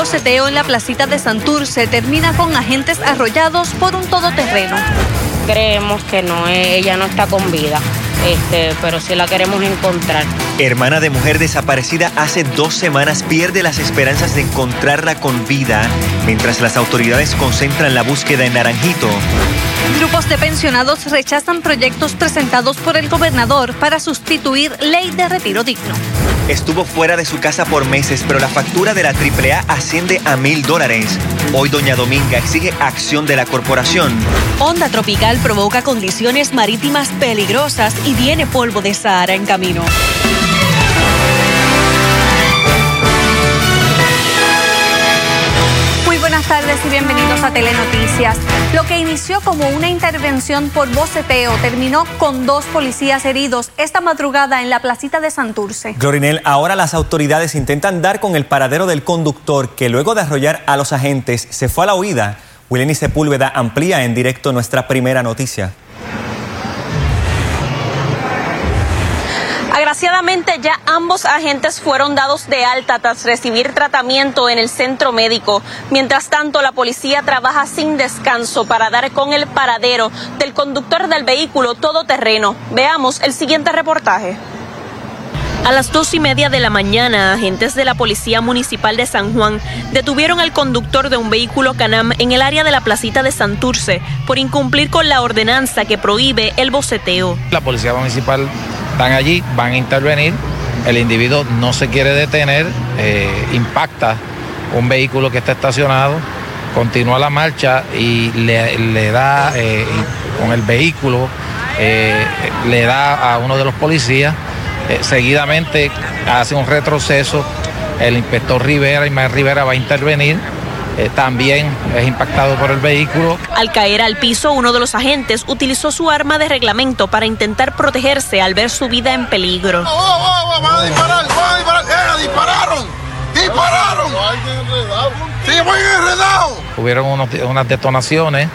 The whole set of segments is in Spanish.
boceteo en la placita de Santurce termina con agentes arrollados por un todoterreno. Creemos que no, eh, ella no está con vida este, pero sí la queremos encontrar. Hermana de mujer desaparecida hace dos semanas pierde las esperanzas de encontrarla con vida mientras las autoridades concentran la búsqueda en Naranjito. Grupos de pensionados rechazan proyectos presentados por el gobernador para sustituir ley de retiro digno. Estuvo fuera de su casa por meses, pero la factura de la AAA asciende a mil dólares. Hoy Doña Dominga exige acción de la corporación. Onda tropical provoca condiciones marítimas peligrosas y viene polvo de Sahara en camino. Muy buenas tardes y bienvenidos a Telenoticias. Lo que inició como una intervención por boceteo terminó con dos policías heridos esta madrugada en la placita de Santurce. Glorinel, ahora las autoridades intentan dar con el paradero del conductor que luego de arrollar a los agentes se fue a la huida. Wileni Sepúlveda amplía en directo nuestra primera noticia. Agraciadamente ya ambos agentes fueron dados de alta tras recibir tratamiento en el centro médico. Mientras tanto, la policía trabaja sin descanso para dar con el paradero del conductor del vehículo todoterreno. Veamos el siguiente reportaje. A las dos y media de la mañana, agentes de la Policía Municipal de San Juan detuvieron al conductor de un vehículo Canam en el área de la placita de Santurce por incumplir con la ordenanza que prohíbe el boceteo. La Policía Municipal están allí, van a intervenir, el individuo no se quiere detener, eh, impacta un vehículo que está estacionado, continúa la marcha y le, da eh, con el vehículo, eh, le da a uno de los policías, seguidamente hace un retroceso, el inspector Rivera, Ismael Rivera va a intervenir eh, también es impactado por el vehículo. Al caer al piso, uno de los agentes utilizó su arma de reglamento para intentar protegerse al ver su vida en peligro. ¡Oh, oh, oh! van a disparar! ¡Van a disparar! ¡Eh, dispararon! ¡Dispararon! ¡Sí, muy enredado! Hubieron unas detonaciones.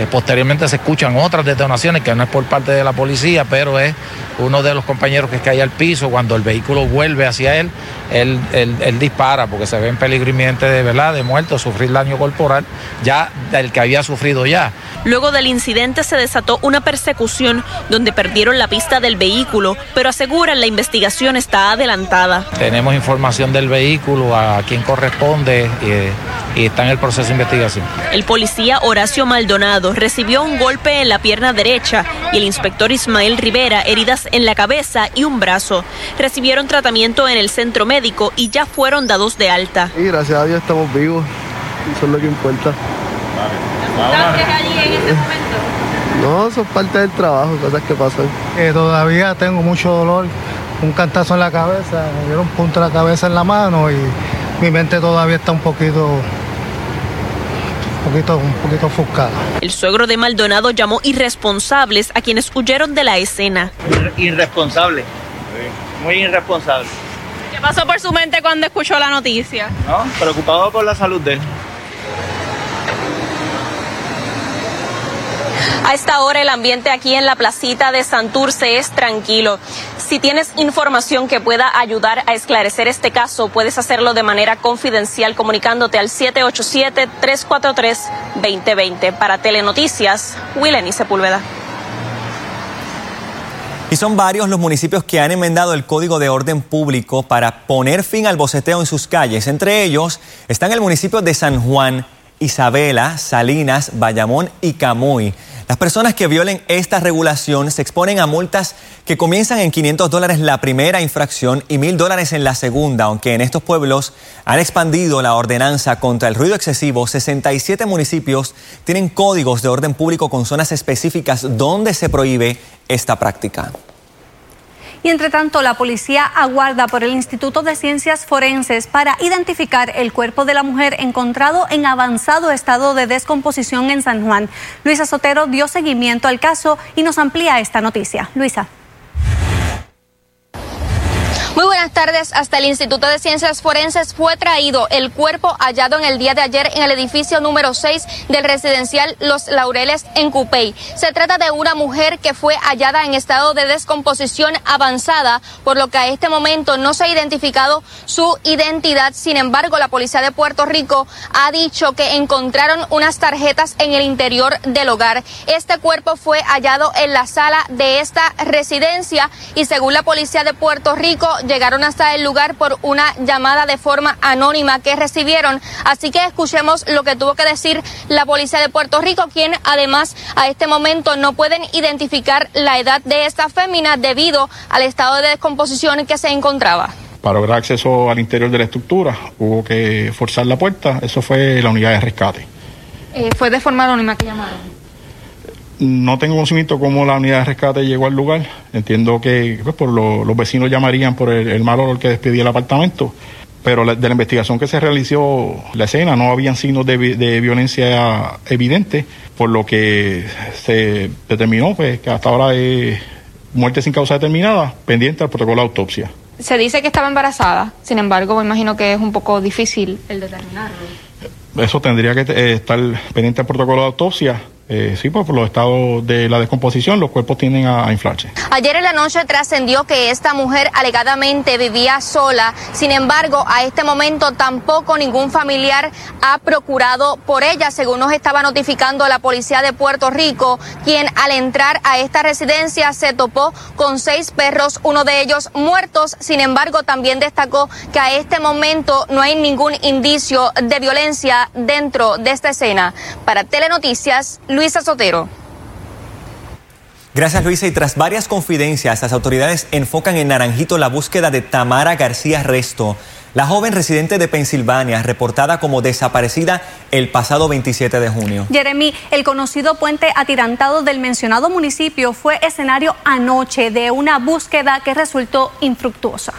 Eh, posteriormente se escuchan otras detonaciones que no es por parte de la policía, pero es uno de los compañeros que cae al piso. Cuando el vehículo vuelve hacia él, él, dispara porque se ve en peligro inminente de, ¿verdad? de muerto, sufrir daño corporal, ya del que había sufrido ya. Luego del incidente se desató una persecución donde perdieron la pista del vehículo, pero aseguran la investigación está adelantada. Tenemos información del vehículo, a quien corresponde y, y está en el proceso de investigación. El policía Horacio Maldonado recibió un golpe en la pierna derecha y el inspector Ismael Rivera heridas en la cabeza y un brazo. Recibieron tratamiento en el centro médico y ya fueron dados de alta. Y gracias a Dios estamos vivos. Eso es lo que importa. allí en este momento? No, eso es parte del trabajo, cosas que pasan. Eh, todavía tengo mucho dolor, un cantazo en la cabeza, me dieron un punto en la cabeza en la mano y mi mente todavía está un poquito un poquito, un poquito ofuscada. El suegro de Maldonado llamó irresponsables a quienes huyeron de la escena. Irresponsable, muy irresponsable. ¿Qué pasó por su mente cuando escuchó la noticia? No, preocupado por la salud de él. A esta hora el ambiente aquí en la placita de Santurce es tranquilo. Si tienes información que pueda ayudar a esclarecer este caso, puedes hacerlo de manera confidencial comunicándote al 787-343-2020. Para Telenoticias, Willeni Sepúlveda. Y son varios los municipios que han enmendado el Código de Orden Público para poner fin al boceteo en sus calles. Entre ellos están el municipio de San Juan, Isabela, Salinas, Bayamón y Camuy. Las personas que violen esta regulación se exponen a multas que comienzan en 500 dólares la primera infracción y 1000 dólares en la segunda, aunque en estos pueblos han expandido la ordenanza contra el ruido excesivo. 67 municipios tienen códigos de orden público con zonas específicas donde se prohíbe esta práctica. Y entre tanto, la policía aguarda por el Instituto de Ciencias Forenses para identificar el cuerpo de la mujer encontrado en avanzado estado de descomposición en San Juan. Luisa Sotero dio seguimiento al caso y nos amplía esta noticia. Luisa. Buenas tardes. Hasta el Instituto de Ciencias Forenses fue traído el cuerpo hallado en el día de ayer en el edificio número 6 del residencial Los Laureles en Cupey. Se trata de una mujer que fue hallada en estado de descomposición avanzada, por lo que a este momento no se ha identificado su identidad. Sin embargo, la policía de Puerto Rico ha dicho que encontraron unas tarjetas en el interior del hogar. Este cuerpo fue hallado en la sala de esta residencia y según la policía de Puerto Rico llegaron hasta el lugar por una llamada de forma anónima que recibieron. Así que escuchemos lo que tuvo que decir la policía de Puerto Rico, quien además a este momento no pueden identificar la edad de esta fémina debido al estado de descomposición que se encontraba. Para lograr acceso al interior de la estructura hubo que forzar la puerta, eso fue la unidad de rescate. Eh, ¿Fue de forma anónima que llamaron? No tengo conocimiento cómo la unidad de rescate llegó al lugar. Entiendo que pues, por los vecinos llamarían por el, mal olor que despedía el apartamento. Pero de la investigación que se realizó la escena no habían signos de, violencia evidentes, por lo que se determinó pues, que hasta ahora es muerte sin causa determinada, pendiente al protocolo de autopsia. Se dice que estaba embarazada, sin embargo, me imagino que es un poco difícil el determinarlo. Eso tendría que eh, estar pendiente al protocolo de autopsia eh, sí, pues por los estados de la descomposición, los cuerpos tienden a, inflarse. Ayer en la noche trascendió que esta mujer alegadamente vivía sola. Sin embargo, a este momento tampoco ningún familiar ha procurado por ella, según nos estaba notificando la policía de Puerto Rico, quien al entrar a esta residencia se topó con seis perros, uno de ellos muertos. Sin embargo, también destacó que a este momento no hay ningún indicio de violencia dentro de esta escena. Para Telenoticias, Luisa Sotero. Gracias Luisa y tras varias confidencias, las autoridades enfocan en Naranjito la búsqueda de Tamara García Resto, la joven residente de Pensilvania, reportada como desaparecida el pasado 27 de junio. Jeremy, el conocido puente atirantado del mencionado municipio fue escenario anoche de una búsqueda que resultó infructuosa.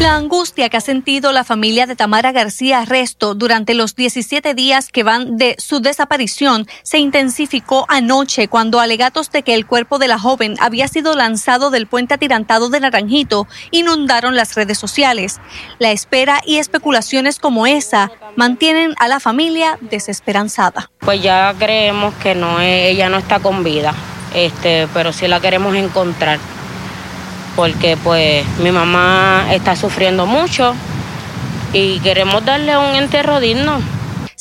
La angustia que ha sentido la familia de Tamara García Resto durante los 17 días que van de su desaparición se intensificó anoche cuando alegatos de que el cuerpo de la joven había sido lanzado del puente atirantado de Naranjito inundaron las redes sociales. La espera y especulaciones como esa mantienen a la familia desesperanzada. Pues ya creemos que no ella no está con vida, este, pero sí la queremos encontrar porque pues mi mamá está sufriendo mucho y queremos darle un entierro digno.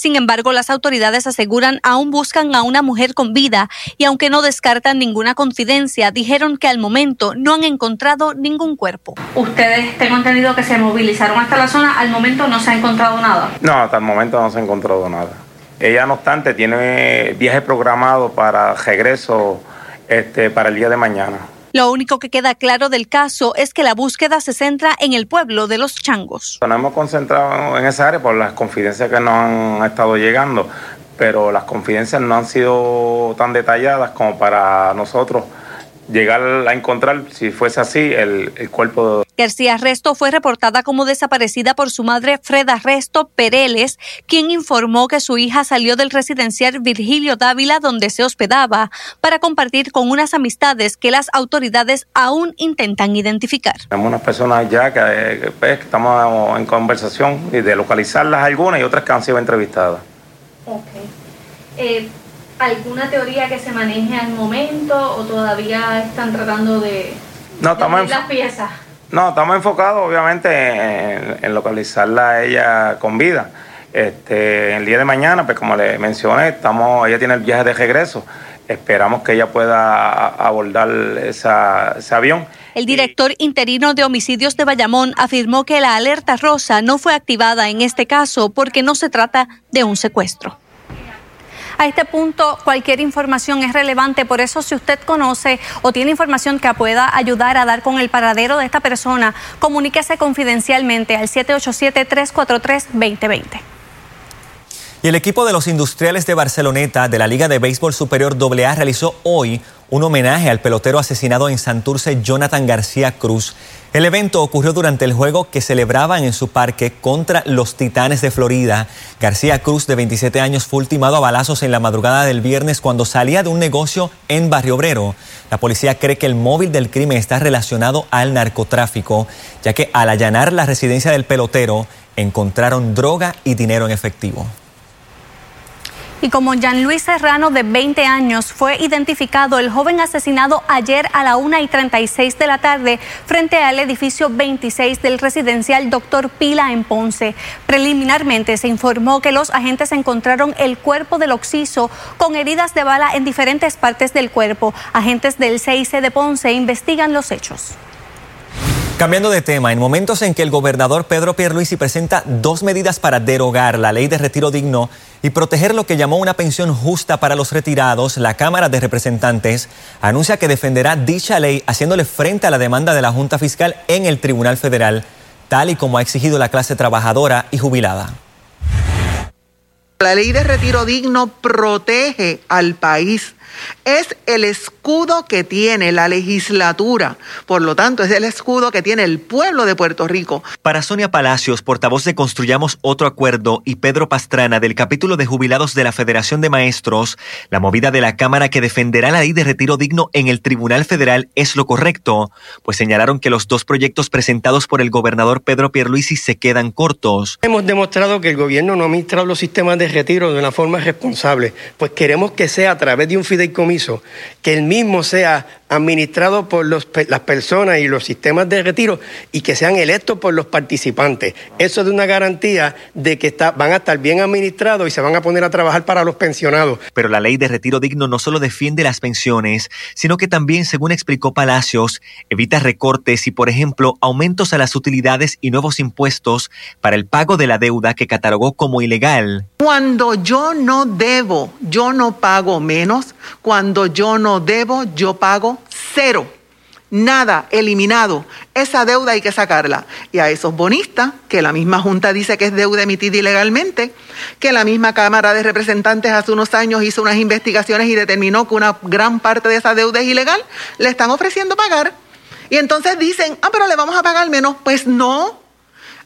Sin embargo, las autoridades aseguran aún buscan a una mujer con vida y aunque no descartan ninguna confidencia, dijeron que al momento no han encontrado ningún cuerpo. Ustedes tengo entendido que se movilizaron hasta la zona, al momento no se ha encontrado nada. No, hasta el momento no se ha encontrado nada. Ella no obstante tiene viaje programado para regreso este, para el día de mañana. Lo único que queda claro del caso es que la búsqueda se centra en el pueblo de los changos. Nos hemos concentrado en esa área por las confidencias que nos han estado llegando, pero las confidencias no han sido tan detalladas como para nosotros llegar a encontrar, si fuese así, el, cuerpo de... García Resto fue reportada como desaparecida por su madre Freda Resto Pereles, quien informó que su hija salió del residencial Virgilio Dávila donde se hospedaba para compartir con unas amistades que las autoridades aún intentan identificar. Tenemos unas personas ya que, pues, estamos en conversación y de localizarlas algunas y otras que han sido entrevistadas. Okay. Eh, alguna teoría que se maneje al momento o todavía están tratando de, no, estamos las piezas? No, estamos enfocados obviamente en, localizarla a ella con vida. Este, el día de mañana, pues como le mencioné, estamos, ella tiene el viaje de regreso. Esperamos que ella pueda abordar esa, ese avión. El director interino de homicidios de Bayamón afirmó que la alerta rosa no fue activada en este caso porque no se trata de un secuestro. A este punto, cualquier información es relevante, por eso si usted conoce o tiene información que pueda ayudar a dar con el paradero de esta persona, comuníquese confidencialmente al 787-343-2020. Y el equipo de los industriales de Barceloneta de la Liga de Béisbol Superior AA realizó hoy un homenaje al pelotero asesinado en Santurce, Jonathan García Cruz. El evento ocurrió durante el juego que celebraban en su parque contra los Titanes de Florida. García Cruz, de 27 años, fue ultimado a balazos en la madrugada del viernes cuando salía de un negocio en Barrio Obrero. La policía cree que el móvil del crimen está relacionado al narcotráfico, ya que al allanar la residencia del pelotero encontraron droga y dinero en efectivo. Y como Jean Luis Serrano, de 20 años, fue identificado el joven asesinado ayer a la 1 y 36 de la tarde frente al edificio 26 del residencial Doctor Pila en Ponce. Preliminarmente se informó que los agentes encontraron el cuerpo del occiso con heridas de bala en diferentes partes del cuerpo. Agentes del CIC de Ponce investigan los hechos. Cambiando de tema, en momentos en que el gobernador Pedro Pierluisi presenta dos medidas para derogar la ley de retiro digno y proteger lo que llamó una pensión justa para los retirados, la Cámara de Representantes anuncia que defenderá dicha ley haciéndole frente a la demanda de la Junta Fiscal en el Tribunal Federal, tal y como ha exigido la clase trabajadora y jubilada. La ley de retiro digno protege al país es el escudo que tiene la legislatura. Por lo tanto, es el escudo que tiene el pueblo de Puerto Rico. Para Sonia Palacios, portavoz de Construyamos Otro Acuerdo, y Pedro Pastrana del capítulo de jubilados de la Federación de Maestros, la movida de la Cámara que defenderá la ley de retiro digno en el Tribunal Federal es lo correcto, pues señalaron que los dos proyectos presentados por el gobernador Pedro Pierluisi se quedan cortos. Hemos demostrado que el gobierno no ha administrado los sistemas de retiro de una forma responsable, pues queremos que sea a través de un fideicomiso, que el mismo sea administrado por los, las personas y los sistemas de retiro y que sean electos por los participantes. Eso es una garantía de que está, van a estar bien administrados y se van a poner a trabajar para los pensionados. Pero la ley de retiro digno no solo defiende las pensiones, sino que también, según explicó Palacios, evita recortes y, por ejemplo, aumentos a las utilidades y nuevos impuestos para el pago de la deuda que catalogó como ilegal. Cuando yo no debo, yo no pago menos. Cuando yo no debo, yo pago cero. Nada, eliminado. Esa deuda hay que sacarla. Y a esos bonistas, que la misma Junta dice que es deuda emitida ilegalmente, que la misma Cámara de Representantes hace unos años hizo unas investigaciones y determinó que una gran parte de esa deuda es ilegal, le están ofreciendo pagar. Y entonces dicen, ah, pero le vamos a pagar menos. Pues no,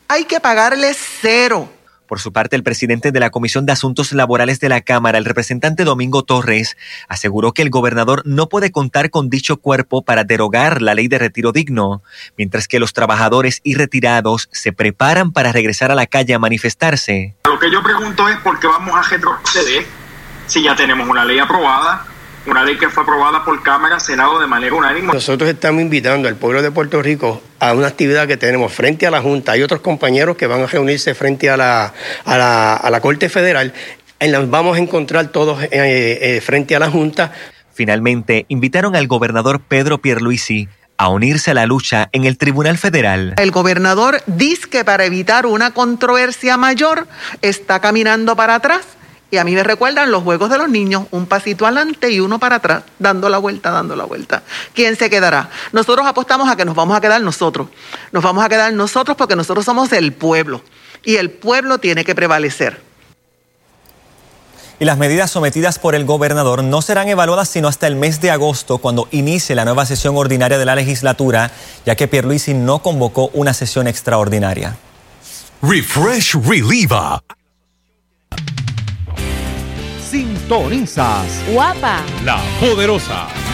hay que pagarle cero. Por su parte, el presidente de la Comisión de Asuntos Laborales de la Cámara, el representante Domingo Torres, aseguró que el gobernador no puede contar con dicho cuerpo para derogar la ley de retiro digno, mientras que los trabajadores y retirados se preparan para regresar a la calle a manifestarse. Lo que yo pregunto es por qué vamos a retroceder si ya tenemos una ley aprobada una ley que fue aprobada por Cámara, Senado de manera unánime. Nosotros estamos invitando al pueblo de Puerto Rico a una actividad que tenemos frente a la Junta. Hay otros compañeros que van a reunirse frente a la, a la, a la Corte Federal. Las vamos a encontrar todos eh, eh, frente a la Junta. Finalmente, invitaron al gobernador Pedro Pierluisi a unirse a la lucha en el Tribunal Federal. El gobernador dice que para evitar una controversia mayor está caminando para atrás y a mí me recuerdan los juegos de los niños, un pasito adelante y uno para atrás, dando la vuelta, dando la vuelta. ¿Quién se quedará? Nosotros apostamos a que nos vamos a quedar nosotros. Nos vamos a quedar nosotros porque nosotros somos el pueblo y el pueblo tiene que prevalecer. Y las medidas sometidas por el gobernador no serán evaluadas sino hasta el mes de agosto, cuando inicie la nueva sesión ordinaria de la legislatura, ya que Pierluisi no convocó una sesión extraordinaria. Refresh Reliva sintonizas. Guapa. La poderosa.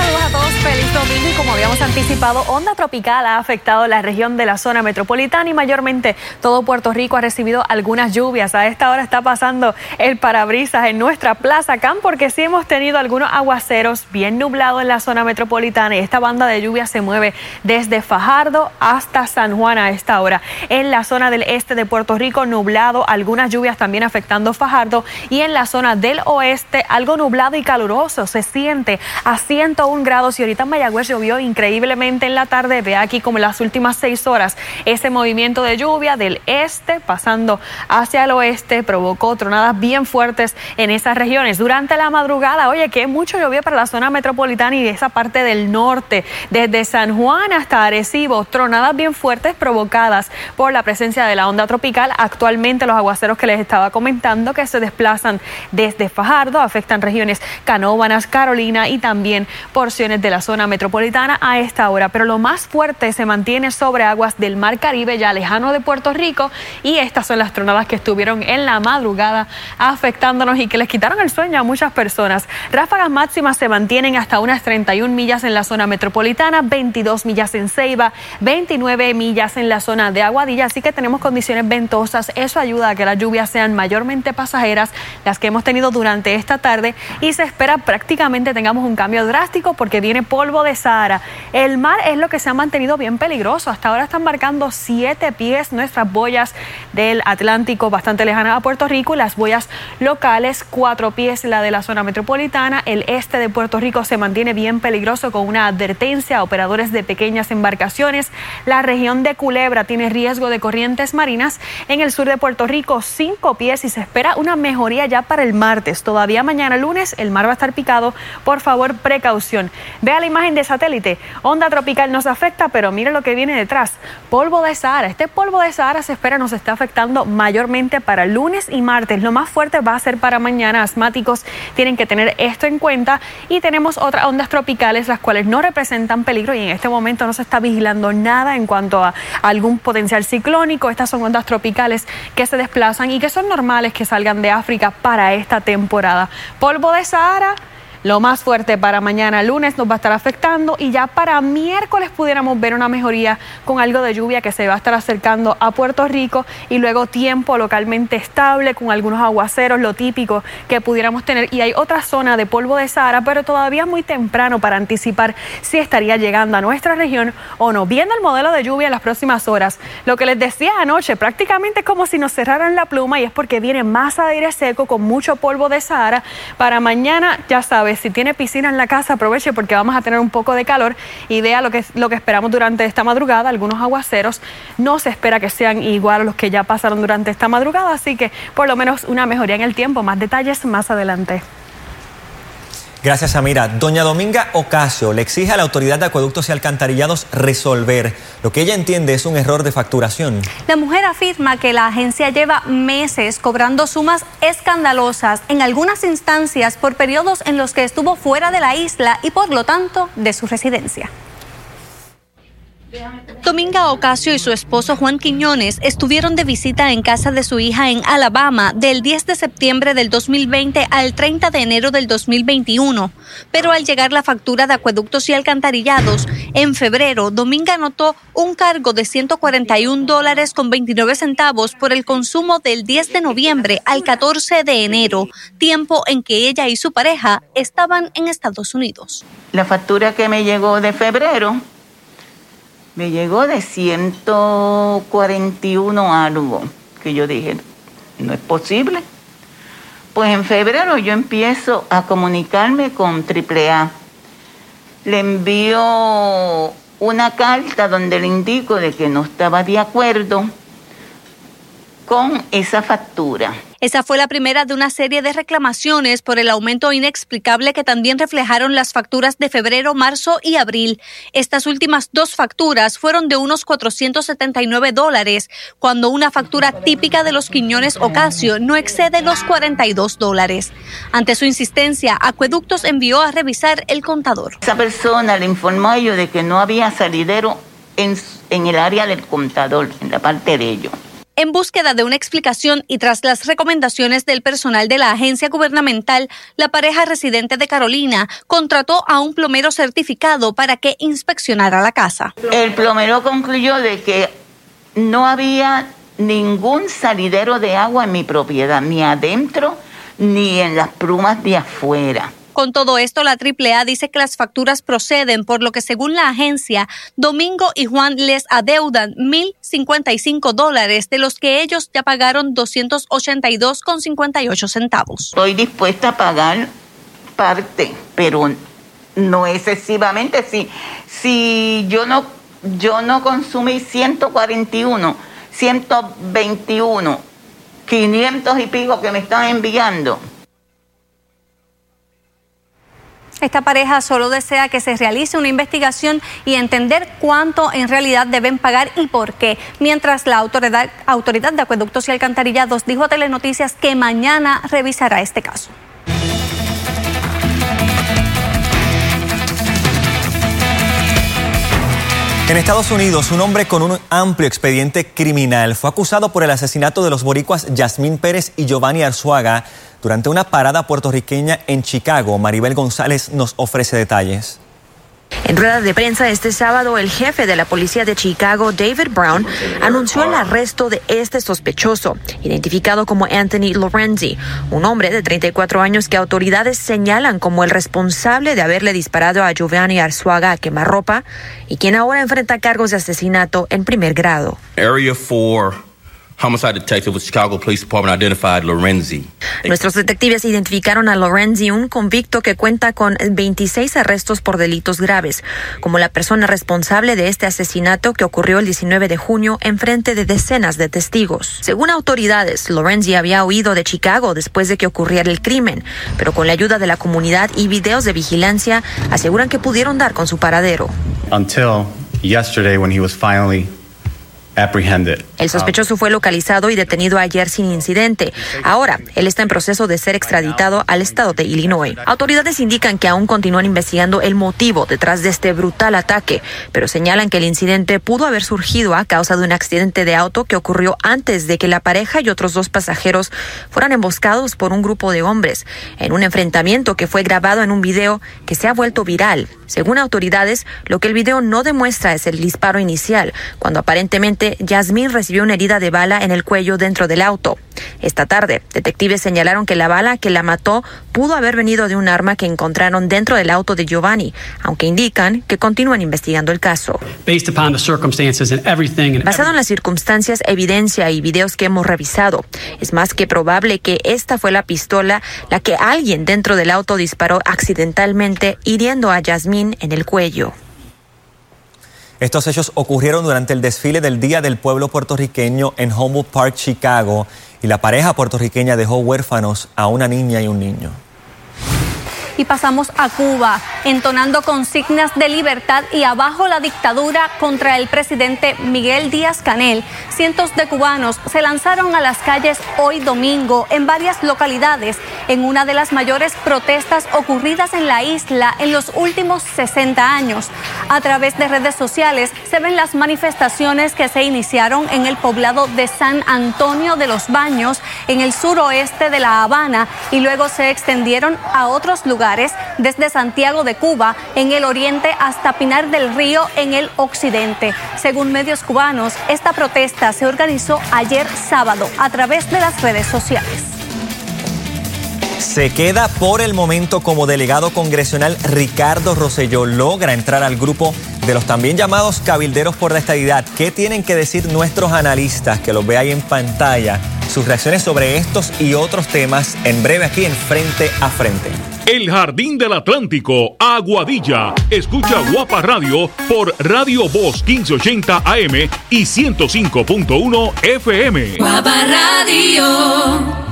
Saludos a todos, feliz domingo y como habíamos anticipado, onda tropical ha afectado la región de la zona metropolitana y mayormente todo Puerto Rico ha recibido algunas lluvias. A esta hora está pasando el parabrisas en nuestra Plaza Cam porque sí hemos tenido algunos aguaceros bien nublados en la zona metropolitana y esta banda de lluvia se mueve desde Fajardo hasta San Juan a esta hora. En la zona del este de Puerto Rico nublado, algunas lluvias también afectando Fajardo y en la zona del oeste algo nublado y caluroso se siente a 101 101 grados y ahorita en Mayagüez llovió increíblemente en la tarde. Ve aquí como en las últimas seis horas ese movimiento de lluvia del este pasando hacia el oeste provocó tronadas bien fuertes en esas regiones. Durante la madrugada, oye, que mucho llovió para la zona metropolitana y esa parte del norte, desde San Juan hasta Arecibo, tronadas bien fuertes provocadas por la presencia de la onda tropical. Actualmente los aguaceros que les estaba comentando que se desplazan desde Fajardo afectan regiones Canóbanas, Carolina y también porciones de la zona metropolitana a esta hora. Pero lo más fuerte se mantiene sobre aguas del Mar Caribe, ya lejano de Puerto Rico, y estas son las tronadas que estuvieron en la madrugada afectándonos y que les quitaron el sueño a muchas personas. Ráfagas máximas se mantienen hasta unas 31 millas en la zona metropolitana, 22 millas en Ceiba, 29 millas en la zona de Aguadilla, así que tenemos condiciones ventosas. Eso ayuda a que las lluvias sean mayormente pasajeras, las que hemos tenido durante esta tarde, y se espera prácticamente tengamos un cambio drástico porque viene polvo de Sahara. El mar es lo que se ha mantenido bien peligroso. Hasta ahora están marcando siete pies nuestras boyas del Atlántico bastante lejanas a Puerto Rico y las boyas locales, cuatro pies la de la zona metropolitana. El este de Puerto Rico se mantiene bien peligroso con una advertencia a operadores de pequeñas embarcaciones. La región de Culebra tiene riesgo de corrientes marinas. En el sur de Puerto Rico, cinco pies y se espera una mejoría ya para el martes. Todavía mañana lunes el mar va a estar picado. Por favor, precaución. Vea la imagen de satélite. Onda tropical nos afecta, pero mire lo que viene detrás. Polvo de Sahara. Este polvo de Sahara se espera nos está afectando mayormente para lunes y martes. Lo más fuerte va a ser para mañana. Asmáticos tienen que tener esto en cuenta. Y tenemos otras ondas tropicales, las cuales no representan peligro y en este momento no se está vigilando nada en cuanto a algún potencial ciclónico. Estas son ondas tropicales que se desplazan y que son normales que salgan de África para esta temporada. Polvo de Sahara lo más fuerte para mañana lunes nos va a estar afectando y ya para miércoles pudiéramos ver una mejoría con algo de lluvia que se va a estar acercando a Puerto Rico y luego tiempo localmente estable con algunos aguaceros, lo típico que pudiéramos tener. Y hay otra zona de polvo de Sahara, pero todavía muy temprano para anticipar si estaría llegando a nuestra región o no. Viendo el modelo de lluvia en las próximas horas, lo que les decía anoche, prácticamente es como si nos cerraran la pluma y es porque viene masa de aire seco con mucho polvo de Sahara. Para mañana, ya sabes, si tiene piscina en la casa, aproveche porque vamos a tener un poco de calor y vea lo que, lo que esperamos durante esta madrugada. Algunos aguaceros no se espera que sean igual a los que ya pasaron durante esta madrugada, así que por lo menos una mejoría en el tiempo. Más detalles más adelante. Gracias, Amira. Doña Dominga Ocasio le exige a la Autoridad de Acueductos y Alcantarillados resolver lo que ella entiende es un error de facturación. La mujer afirma que la agencia lleva meses cobrando sumas escandalosas en algunas instancias por periodos en los que estuvo fuera de la isla y por lo tanto de su residencia. Dominga Ocasio y su esposo Juan Quiñones estuvieron de visita en casa de su hija en Alabama del 10 de septiembre del 2020 al 30 de enero del 2021. Pero al llegar la factura de acueductos y alcantarillados, en febrero, Dominga notó un cargo de 141 dólares con 29 centavos por el consumo del 10 de noviembre al 14 de enero, tiempo en que ella y su pareja estaban en Estados Unidos. La factura que me llegó de febrero me llegó de 141 algo, que yo dije, no es posible. Pues en febrero yo empiezo a comunicarme con AAA. Le envío una carta donde le indico de que no estaba de acuerdo con esa factura. Esa fue la primera de una serie de reclamaciones por el aumento inexplicable que también reflejaron las facturas de febrero, marzo y abril. Estas últimas dos facturas fueron de unos 479 dólares, cuando una factura típica de los Quiñones Ocasio no excede los 42 dólares. Ante su insistencia, Acueductos envió a revisar el contador. Esa persona le informó a ellos de que no había salidero en, en el área del contador, en la parte de ellos. En búsqueda de una explicación y tras las recomendaciones del personal de la agencia gubernamental, la pareja residente de Carolina contrató a un plomero certificado para que inspeccionara la casa. El plomero concluyó de que no había ningún salidero de agua en mi propiedad, ni adentro ni en las plumas de afuera. Con todo esto, la AAA dice que las facturas proceden, por lo que según la agencia, Domingo y Juan les adeudan 1.055 dólares, de los que ellos ya pagaron 282,58 centavos. Estoy dispuesta a pagar parte, pero no excesivamente, si, si yo no, yo no consumí 141, 121, 500 y pico que me están enviando. Esta pareja solo desea que se realice una investigación y entender cuánto en realidad deben pagar y por qué. Mientras la autoridad, de Acueductos y Alcantarillados dijo a Telenoticias que mañana revisará este caso. En Estados Unidos, un hombre con un amplio expediente criminal fue acusado por el asesinato de los boricuas Yasmín Pérez y Giovanni Arzuaga durante una parada puertorriqueña en Chicago. Maribel González nos ofrece detalles. En rueda de prensa este sábado, el jefe de la policía de Chicago, David Brown, anunció el arresto de este sospechoso, identificado como Anthony Lorenzi, un hombre de 34 años que autoridades señalan como el responsable de haberle disparado a Giovanni Arzuaga a quemarropa y quien ahora enfrenta cargos de asesinato en primer grado. Area 4 Homicide detective with Chicago Police Department identified Lorenzi. Nuestros detectives identificaron a Lorenzi, un convicto que cuenta con 26 arrestos por delitos graves, como la persona responsable de este asesinato que ocurrió el 19 de junio en frente de decenas de testigos. Según autoridades, Lorenzi había huido de Chicago después de que ocurriera el crimen, pero con la ayuda de la comunidad y videos de vigilancia aseguran que pudieron dar con su paradero. Until yesterday when he was finally el sospechoso fue localizado y detenido ayer sin incidente. Ahora, él está en proceso de ser extraditado al estado de Illinois. Autoridades indican que aún continúan investigando el motivo detrás de este brutal ataque, pero señalan que el incidente pudo haber surgido a causa de un accidente de auto que ocurrió antes de que la pareja y otros dos pasajeros fueran emboscados por un grupo de hombres en un enfrentamiento que fue grabado en un video que se ha vuelto viral. Según autoridades, lo que el video no demuestra es el disparo inicial, cuando aparentemente Yasmín recibió una herida de bala en el cuello dentro del auto. Esta tarde, detectives señalaron que la bala que la mató pudo haber venido de un arma que encontraron dentro del auto de Giovanni, aunque indican que continúan investigando el caso. Basado en las circunstancias, evidencia y videos que hemos revisado, es más que probable que esta fue la pistola la que alguien dentro del auto disparó accidentalmente hiriendo a Yasmín en el cuello. Estos hechos ocurrieron durante el desfile del Día del Pueblo Puertorriqueño en Humboldt Park, Chicago, y la pareja puertorriqueña dejó huérfanos a una niña y un niño y pasamos a Cuba, entonando consignas de libertad y abajo la dictadura contra el presidente Miguel Díaz Canel. Cientos de cubanos se lanzaron a las calles hoy domingo en varias localidades en una de las mayores protestas ocurridas en la isla en los últimos 60 años. A través de redes sociales se ven las manifestaciones que se iniciaron en el poblado de San Antonio de los Baños, en el suroeste de La Habana, y luego se extendieron a otros lugares desde Santiago de Cuba en el oriente hasta Pinar del Río en el occidente. Según medios cubanos, esta protesta se organizó ayer sábado a través de las redes sociales. Se queda por el momento como delegado congresional Ricardo Rosselló. Logra entrar al grupo de los también llamados cabilderos por la estadidad. ¿Qué tienen que decir nuestros analistas? Que los ve ahí en pantalla. Sus reacciones sobre estos y otros temas en breve aquí en Frente a Frente. El Jardín del Atlántico, Aguadilla. Escucha Guapa Radio por Radio Voz 1580 AM y 105.1 FM. Guapa Radio.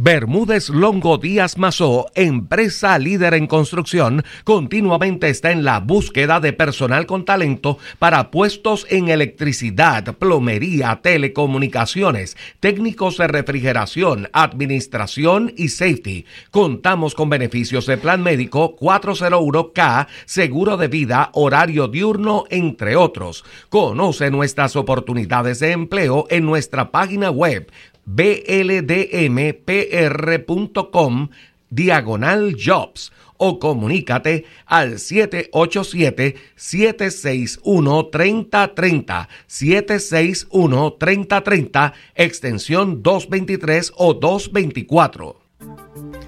Bermúdez Longo Díaz Mazó, empresa líder en construcción, continuamente está en la búsqueda de personal con talento para puestos en electricidad, plomería, telecomunicaciones, técnicos de refrigeración, administración y safety. Contamos con beneficios de plan médico 401k, seguro de vida, horario diurno, entre otros. Conoce nuestras oportunidades de empleo en nuestra página web bldmpr.com diagonal jobs o comunícate al 787-761-3030, 761-3030, extensión 223 o 224.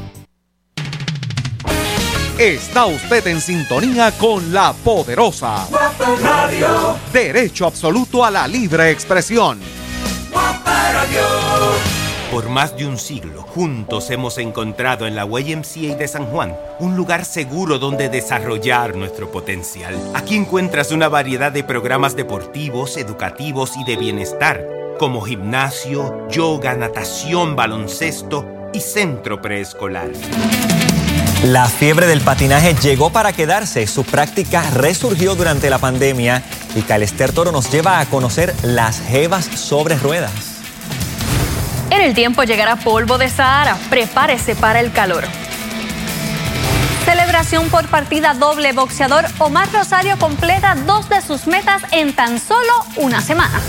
Está usted en sintonía con la poderosa Radio. Derecho absoluto a la libre expresión. Por más de un siglo, juntos hemos encontrado en la YMCA de San Juan un lugar seguro donde desarrollar nuestro potencial. Aquí encuentras una variedad de programas deportivos, educativos y de bienestar, como gimnasio, yoga, natación, baloncesto y centro preescolar. La fiebre del patinaje llegó para quedarse. Su práctica resurgió durante la pandemia y Calester Toro nos lleva a conocer las jevas sobre ruedas. En el tiempo llegará polvo de Sahara. Prepárese para el calor. Celebración por partida doble. Boxeador Omar Rosario completa dos de sus metas en tan solo una semana.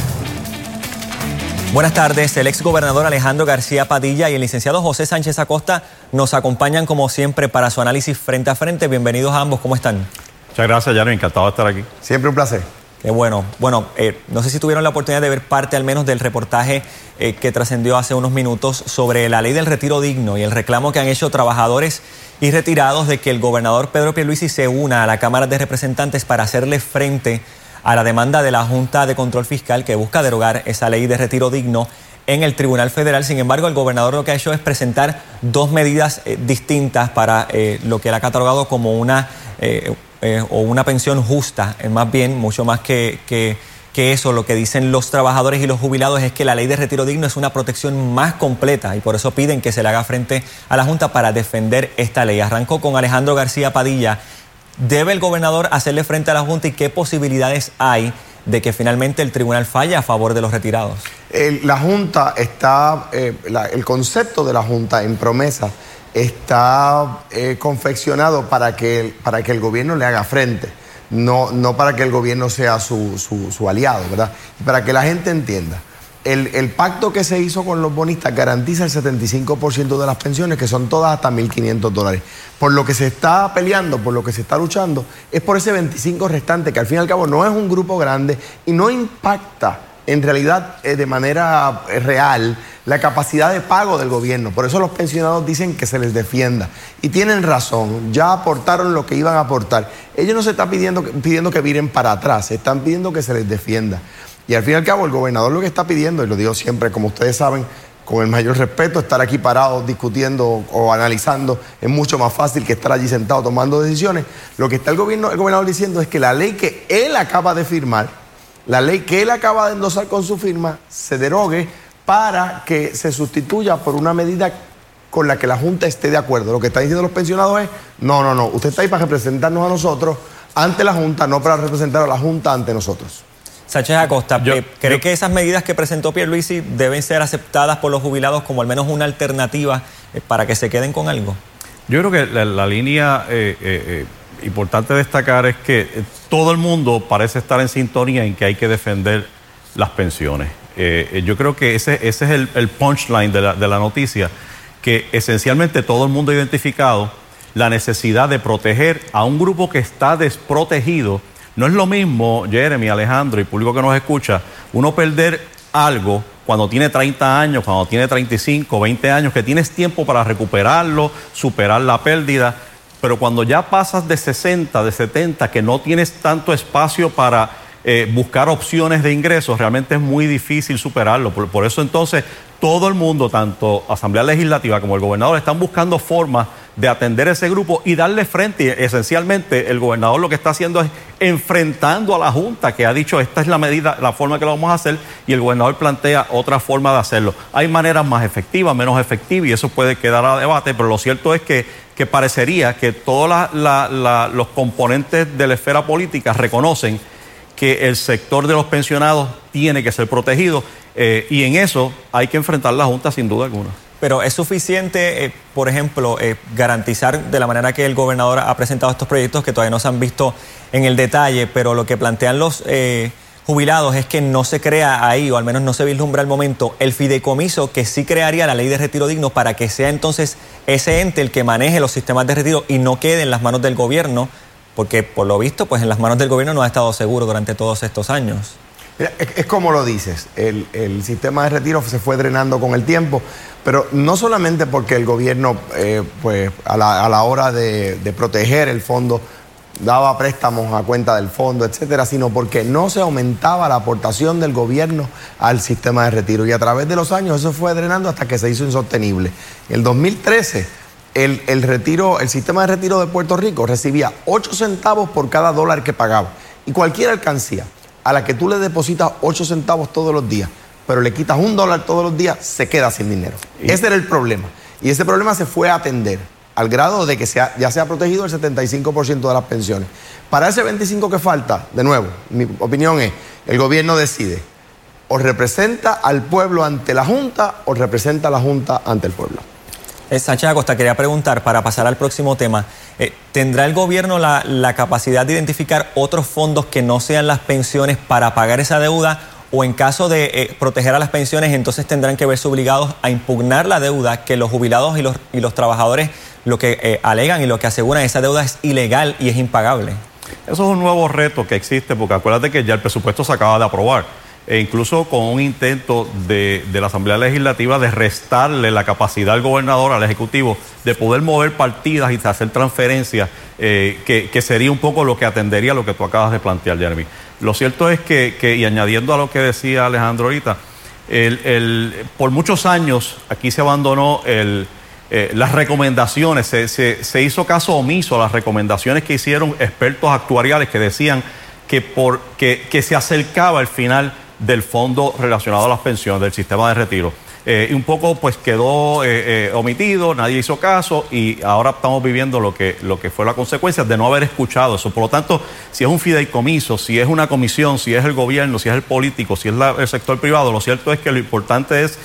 Buenas tardes. El ex gobernador Alejandro García Padilla y el licenciado José Sánchez Acosta nos acompañan como siempre para su análisis frente a frente. Bienvenidos a ambos. ¿Cómo están? Muchas gracias, Yaro. Encantado de estar aquí. Siempre un placer. Qué bueno. Bueno, eh, no sé si tuvieron la oportunidad de ver parte al menos del reportaje eh, que trascendió hace unos minutos sobre la ley del retiro digno y el reclamo que han hecho trabajadores y retirados de que el gobernador Pedro Pierluisi se una a la Cámara de Representantes para hacerle frente a la demanda de la Junta de Control Fiscal que busca derogar esa ley de retiro digno en el Tribunal Federal. Sin embargo, el gobernador lo que ha hecho es presentar dos medidas eh, distintas para eh, lo que él ha catalogado como una eh, o una pensión justa, más bien, mucho más que, que, que, eso, lo que dicen los trabajadores y los jubilados es que la ley de retiro digno es una protección más completa y por eso piden que se le haga frente a la Junta para defender esta ley. Arrancó con Alejandro García Padilla ¿Debe el gobernador hacerle frente a la Junta y qué posibilidades hay de que finalmente el tribunal falle a favor de los retirados? la Junta está, eh, el concepto de la Junta en promesa está eh, confeccionado para que, para que el gobierno le haga frente, no, no para que el gobierno sea su, su aliado, ¿verdad? Para que la gente entienda el, pacto que se hizo con los bonistas garantiza el 75% de las pensiones, que son todas hasta 1.500 dólares. Por lo que se está peleando, por lo que se está luchando, es por ese 25 restante, que al fin y al cabo no es un grupo grande y no impacta en realidad eh, de manera eh, real la capacidad de pago del gobierno. Por eso los pensionados dicen que se les defienda. Y tienen razón, ya aportaron lo que iban a aportar. Ellos no se están pidiendo, pidiendo que viren para atrás, están pidiendo que se les defienda. Y al fin y al cabo, el gobernador lo que está pidiendo, y lo digo siempre, como ustedes saben, con el mayor respeto, estar aquí parado discutiendo o analizando es mucho más fácil que estar allí sentado tomando decisiones. Lo que está el, gobierno, el gobernador diciendo es que la ley que él acaba de firmar, la ley que él acaba de endosar con su firma, se derogue para que se sustituya por una medida con la que la Junta esté de acuerdo. Lo que están diciendo los pensionados es, no, no, no, usted está ahí para representarnos a nosotros ante la Junta, no para representar a la Junta ante nosotros. Sánchez Acosta, eh, ¿cree que esas medidas que presentó Pierluisi deben ser aceptadas por los jubilados como al menos una alternativa eh, para que se queden con algo? Yo creo que la, línea eh, importante destacar es que todo el mundo parece estar en sintonía en que hay que defender las pensiones. yo creo que ese, ese es el, punchline de la, de la noticia, que esencialmente todo el mundo ha identificado la necesidad de proteger a un grupo que está desprotegido no es lo mismo, Jeremy, Alejandro y público que nos escucha, uno perder algo cuando tiene 30 años, cuando tiene 35, 20 años, que tienes tiempo para recuperarlo, superar la pérdida, pero cuando ya pasas de 60, de 70, que no tienes tanto espacio para eh, buscar opciones de ingresos, realmente es muy difícil superarlo. por, eso entonces todo el mundo, tanto Asamblea Legislativa como el gobernador, están buscando formas de atender ese grupo y darle frente. esencialmente, el gobernador lo que está haciendo es enfrentando a la Junta, que ha dicho esta es la medida, la forma que lo vamos a hacer, y el gobernador plantea otra forma de hacerlo. Hay maneras más efectivas, menos efectivas, y eso puede quedar a debate, pero lo cierto es que, que parecería que todos los componentes de la esfera política reconocen que el sector de los pensionados tiene que ser protegido eh, y en eso hay que enfrentar la Junta sin duda alguna. Pero es suficiente, eh, por ejemplo, eh, garantizar de la manera que el gobernador ha presentado estos proyectos que todavía no se han visto en el detalle, pero lo que plantean los jubilados es que no se crea ahí, o al menos no se vislumbra al momento, el fideicomiso que sí crearía la ley de retiro digno para que sea entonces ese ente el que maneje los sistemas de retiro y no quede en las manos del gobierno, porque por lo visto, pues en las manos del gobierno no ha estado seguro durante todos estos años. Es, como lo dices, el, sistema de retiro se fue drenando con el tiempo, pero no solamente porque el gobierno, eh, pues a la, hora de, proteger el fondo, daba préstamos a cuenta del fondo, etcétera, sino porque no se aumentaba la aportación del gobierno al sistema de retiro. Y a través de los años eso fue drenando hasta que se hizo insostenible. En el 2013 el, retiro, el sistema de retiro de Puerto Rico recibía 8 centavos por cada dólar que pagaba. Y cualquier alcancía a la que tú le depositas 8 centavos todos los días, pero le quitas un dólar todos los días, se queda sin dinero. Ese era el problema. Y ese problema se fue a atender al grado de que ya se ha protegido el 75% de las pensiones. Para ese 25% que falta, de nuevo, mi opinión es, el gobierno decide, o representa al pueblo ante la Junta o representa a la Junta ante el pueblo. Eh, Sánchez Acosta, quería preguntar, para pasar al próximo tema, eh, ¿tendrá el gobierno la, capacidad de identificar otros fondos que no sean las pensiones para pagar esa deuda? ¿O en caso de eh, proteger a las pensiones, entonces tendrán que verse obligados a impugnar la deuda que los jubilados y los, y los trabajadores lo que alegan y lo que aseguran esa deuda es ilegal y es impagable? Eso es un nuevo reto que existe, porque acuérdate que ya el presupuesto se acaba de aprobar e incluso con un intento de, la Asamblea Legislativa de restarle la capacidad al gobernador, al Ejecutivo, de poder mover partidas y hacer transferencias, eh, que, sería un poco lo que atendería lo que tú acabas de plantear, Jeremy. Lo cierto es que, y añadiendo a lo que decía Alejandro ahorita, por muchos años aquí se abandonó eh, las recomendaciones, se, se, hizo caso omiso a las recomendaciones que hicieron expertos actuariales que decían que, por, que se acercaba el final del fondo relacionado a las pensiones, del sistema de retiro. Eh, y un poco pues quedó eh, eh, omitido, nadie hizo caso y ahora estamos viviendo lo que, lo que fue la consecuencia de no haber escuchado eso. Por lo tanto, si es un fideicomiso, si es una comisión, si es el gobierno, si es el político, si es el sector privado, lo cierto es que lo importante es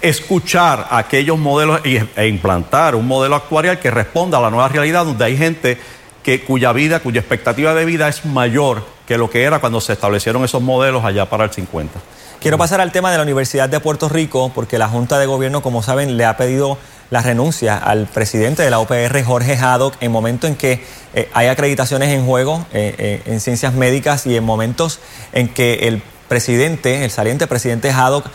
escuchar aquellos modelos e implantar un modelo actuarial que responda a la nueva realidad donde hay gente que, cuya vida, cuya expectativa de vida es mayor que lo que era cuando se establecieron esos modelos allá para el 50. Quiero pasar al tema de la Universidad de Puerto Rico, porque la Junta de Gobierno, como saben, le ha pedido la renuncia al presidente de la UPR, Jorge Haddock, en momento en que eh, hay acreditaciones en juego eh, eh, en ciencias médicas y en momentos en que el presidente, el saliente presidente Haddock,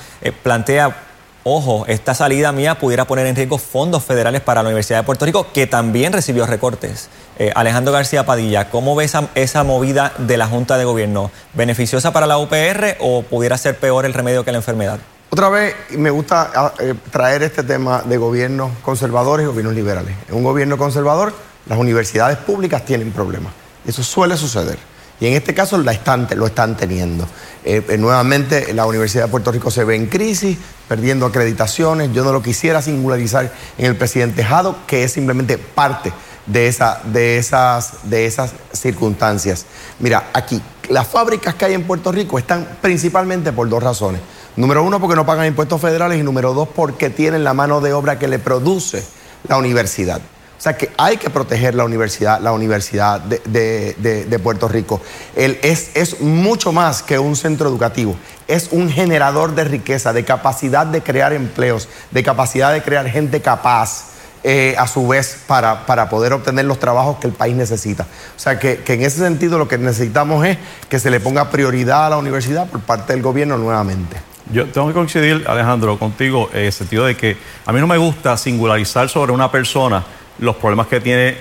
plantea ojo, esta salida mía pudiera poner en riesgo fondos federales para la Universidad de Puerto Rico, que también recibió recortes. Eh, Alejandro García Padilla, ¿cómo ves esa, movida de la Junta de Gobierno? ¿Beneficiosa para la UPR o pudiera ser peor el remedio que la enfermedad? Otra vez, me gusta ah, eh, traer este tema de gobiernos conservadores y gobiernos liberales. En un gobierno conservador, las universidades públicas tienen problemas. Eso suele suceder. Y en este caso la lo están teniendo. Eh, eh, nuevamente la Universidad de Puerto Rico se ve en crisis, perdiendo acreditaciones. Yo no lo quisiera singularizar en el presidente Jado, que es simplemente parte de, esa, de, esas, de esas circunstancias. Mira, aquí, las fábricas que hay en Puerto Rico están principalmente por dos razones. Número uno, porque no pagan impuestos federales y número dos, porque tienen la mano de obra que le produce la universidad. O sea que hay que proteger la universidad, la Universidad de, Puerto Rico. es, es mucho más que un centro educativo, es un generador de riqueza, de capacidad de crear empleos, de capacidad de crear gente capaz. Eh, a su vez para, para, poder obtener los trabajos que el país necesita. O sea que, que, en ese sentido lo que necesitamos es que se le ponga prioridad a la universidad por parte del gobierno nuevamente. Yo tengo que coincidir, Alejandro, contigo en el sentido de que a mí no me gusta singularizar sobre una persona los problemas que tiene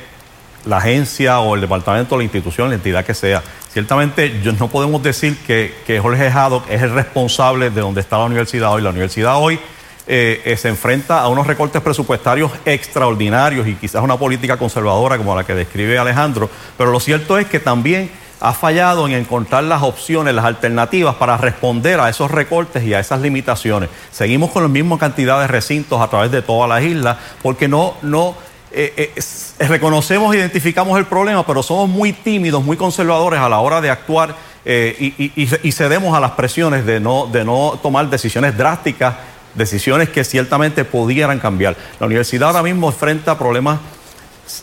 la agencia o el departamento, la institución, la entidad que sea. Ciertamente no podemos decir que, que Jorge Haddock es el responsable de donde está la universidad hoy. La universidad hoy eh, eh, se enfrenta a unos recortes presupuestarios extraordinarios y quizás una política conservadora como la que describe Alejandro, pero lo cierto es que también ha fallado en encontrar las opciones, las alternativas para responder a esos recortes y a esas limitaciones. Seguimos con la misma cantidad de recintos a través de todas las islas porque no, no eh, reconocemos, identificamos el problema, pero somos muy tímidos, muy conservadores a la hora de actuar y, y, cedemos a las presiones de no, de no tomar decisiones drásticas decisiones que ciertamente pudieran cambiar. La universidad ahora mismo enfrenta problemas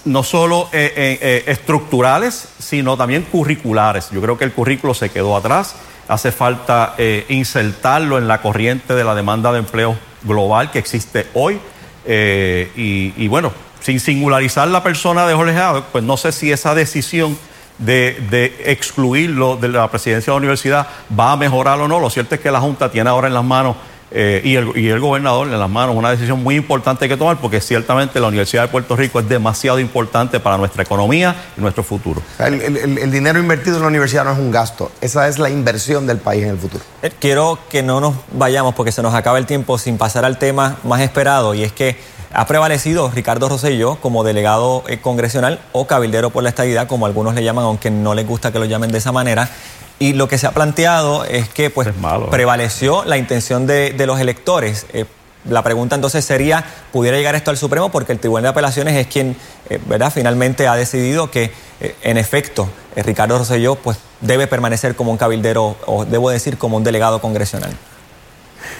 no solo eh, eh, eh, estructurales, sino también curriculares. Yo creo que el currículo se quedó atrás, hace falta insertarlo en la corriente de la demanda de empleo global que existe hoy. Y, bueno, sin singularizar la persona de Jorge Jado, pues no sé si esa decisión de, de, excluirlo de la presidencia de la universidad va a mejorar o no. Lo cierto es que la Junta tiene ahora en las manos eh, y, el, y, el, gobernador en las manos una decisión muy importante que tomar porque ciertamente la Universidad de Puerto Rico es demasiado importante para nuestra economía y nuestro futuro. El, dinero invertido en la universidad no es un gasto, esa es la inversión del país en el futuro. Eh, quiero que no nos vayamos porque se nos acaba el tiempo sin pasar al tema más esperado y es que ha prevalecido Ricardo Rosselló como delegado eh, congresional o cabildero por la estadidad, como algunos le llaman, aunque no les gusta que lo llamen de esa manera. Y lo que se ha planteado es que pues, ¿eh? prevaleció la intención de, los electores. Eh, la pregunta entonces sería, ¿pudiera llegar esto al Supremo? Porque el Tribunal de Apelaciones es quien, eh, ¿verdad? Finalmente ha decidido que, en efecto, Ricardo Rosselló pues, debe permanecer como un cabildero, o debo decir, como un delegado congresional.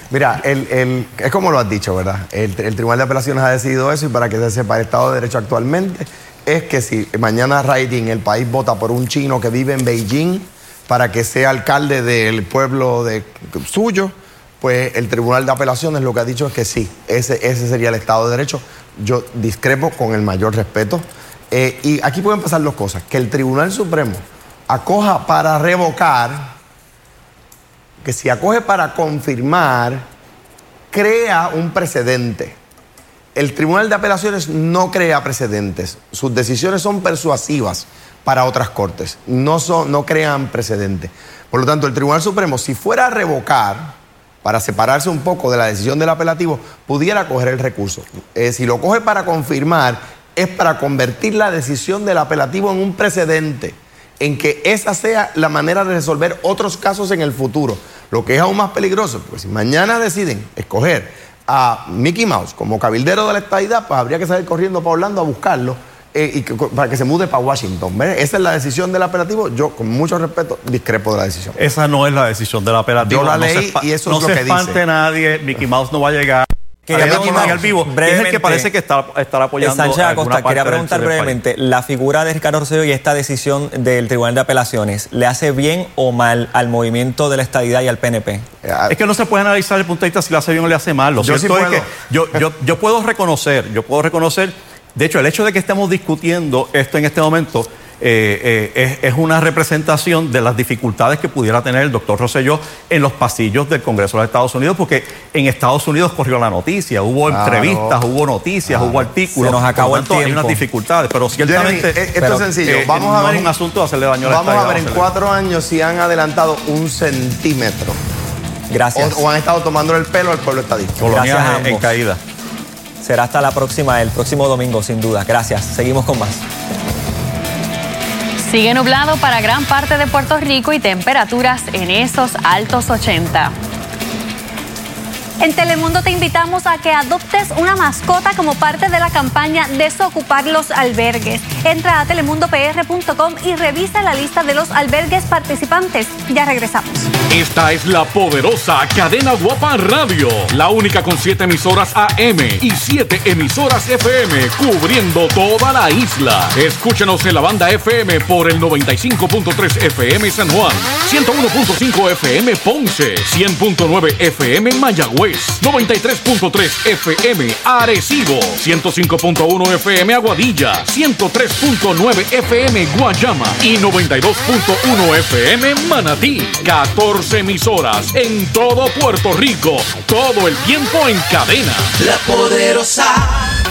Mira, el, es como lo has dicho, ¿verdad? El, el, Tribunal de Apelaciones ha decidido eso y para que se sepa el Estado de Derecho actualmente es que si mañana Raiding el país vota por un chino que vive en Beijing, para que sea alcalde del pueblo de, suyo, pues el Tribunal de Apelaciones lo que ha dicho es que sí, ese, ese sería el Estado de Derecho. Yo discrepo con el mayor respeto. Eh, y aquí pueden pasar dos cosas. Que el Tribunal Supremo acoja para revocar, que si acoge para confirmar, crea un precedente. El Tribunal de Apelaciones no crea precedentes. Sus decisiones son persuasivas para otras cortes. No, son, no crean precedentes. Por lo tanto, el Tribunal Supremo, si fuera a revocar, para separarse un poco de la decisión del apelativo, pudiera coger el recurso. Eh, si lo coge para confirmar, es para convertir la decisión del apelativo en un precedente, en que esa sea la manera de resolver otros casos en el futuro. Lo que es aún más peligroso, porque si mañana deciden escoger a Mickey Mouse como cabildero de la estadidad, pues habría que salir corriendo para Orlando a buscarlo eh, y para que se mude para Washington. Esa es la decisión del apelativo. Yo, con mucho respeto, discrepo de la decisión. Esa no es la decisión del apelativo. Yo la leí y eso es lo que dice. nadie, Mickey Mouse no va a llegar. Quería preguntar, vivo, es el que parece que está, apoyando. Sánchez Acosta, quería preguntar brevemente: ¿la figura de Ricardo Rosselló y esta decisión del Tribunal de Apelaciones le hace bien o mal al movimiento de la estadidad y al PNP? Es que no se puede analizar desde el punto de vista si le hace bien o le hace mal. Lo yo cierto es que yo, yo, yo puedo reconocer, yo puedo reconocer de hecho, el hecho de que estemos discutiendo esto en este momento eh, eh, es, una representación de las dificultades que pudiera tener el doctor Rosselló en los pasillos del Congreso de los Estados Unidos, porque en Estados Unidos corrió la noticia, hubo entrevistas, hubo noticias, hubo artículos. Se nos acabó el tiempo. Hay unas dificultades, pero ciertamente. Eh, esto es sencillo. vamos a ver. un asunto de hacerle daño a la Vamos a ver en cuatro años si han adelantado un centímetro. Gracias. O, han estado tomando el pelo al pueblo estadístico. Gracias en caída. Será hasta la próxima, el próximo domingo, sin duda. Gracias. Seguimos con más. Sigue nublado para gran parte de Puerto Rico y temperaturas en esos altos 80. En Telemundo te invitamos a que adoptes una mascota como parte de la campaña Desocupar los albergues. Entra a telemundopr.com y revisa la lista de los albergues participantes. Ya regresamos. Esta es la poderosa cadena Guapa Radio, la única con siete emisoras AM y siete emisoras FM cubriendo toda la isla. Escúchenos en la banda FM por el 95.3 FM San Juan, 101.5 FM Ponce, 100.9 FM Mayagüez. 93.3 FM Arecibo, 105.1 FM Aguadilla, 103.9 FM Guayama y 92.1 FM Manatí. 14 emisoras en todo Puerto Rico, todo el tiempo en cadena. La poderosa.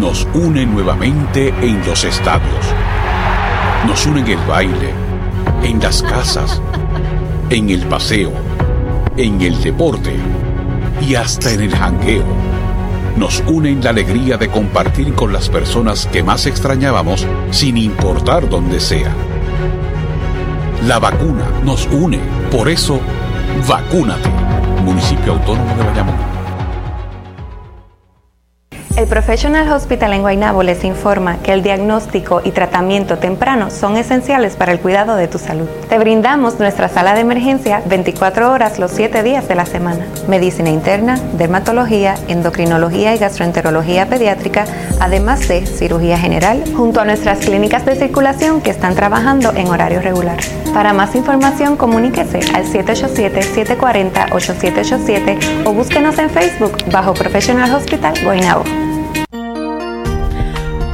nos une nuevamente en los estadios. Nos une en el baile, en las casas, en el paseo, en el deporte y hasta en el jangueo. Nos une en la alegría de compartir con las personas que más extrañábamos sin importar dónde sea. La vacuna nos une, por eso, vacúnate. Municipio Autónomo de Bayamón. El Professional Hospital en Guaynabo les informa que el diagnóstico y tratamiento temprano son esenciales para el cuidado de tu salud. Te brindamos nuestra sala de emergencia 24 horas los 7 días de la semana. Medicina interna, dermatología, endocrinología y gastroenterología pediátrica, además de cirugía general, junto a nuestras clínicas de circulación que están trabajando en horario regular. Para más información, comuníquese al 787-740-8787 o búsquenos en Facebook bajo Professional Hospital Guaynabo.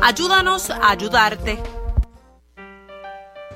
Ayúdanos a ayudarte.